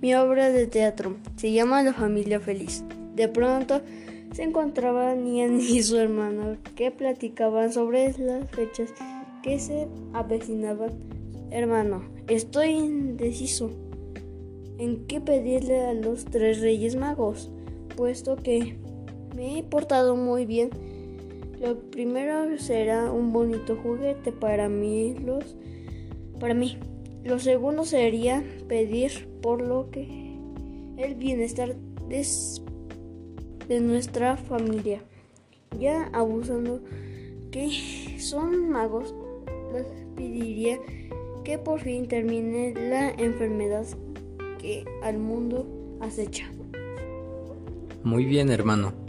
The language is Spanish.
mi obra de teatro. Se llama La familia feliz. De pronto se encontraban Ian y su hermano que platicaban sobre las fechas que se avecinaban. Hermano, estoy indeciso en qué pedirle a los tres reyes magos, puesto que me he portado muy bien. Lo primero será un bonito juguete para mí, los para mí. Lo segundo sería pedir por lo que el bienestar de, nuestra familia. Ya abusando que son magos, les pediría que por fin termine la enfermedad que al mundo acecha. Muy bien, hermano.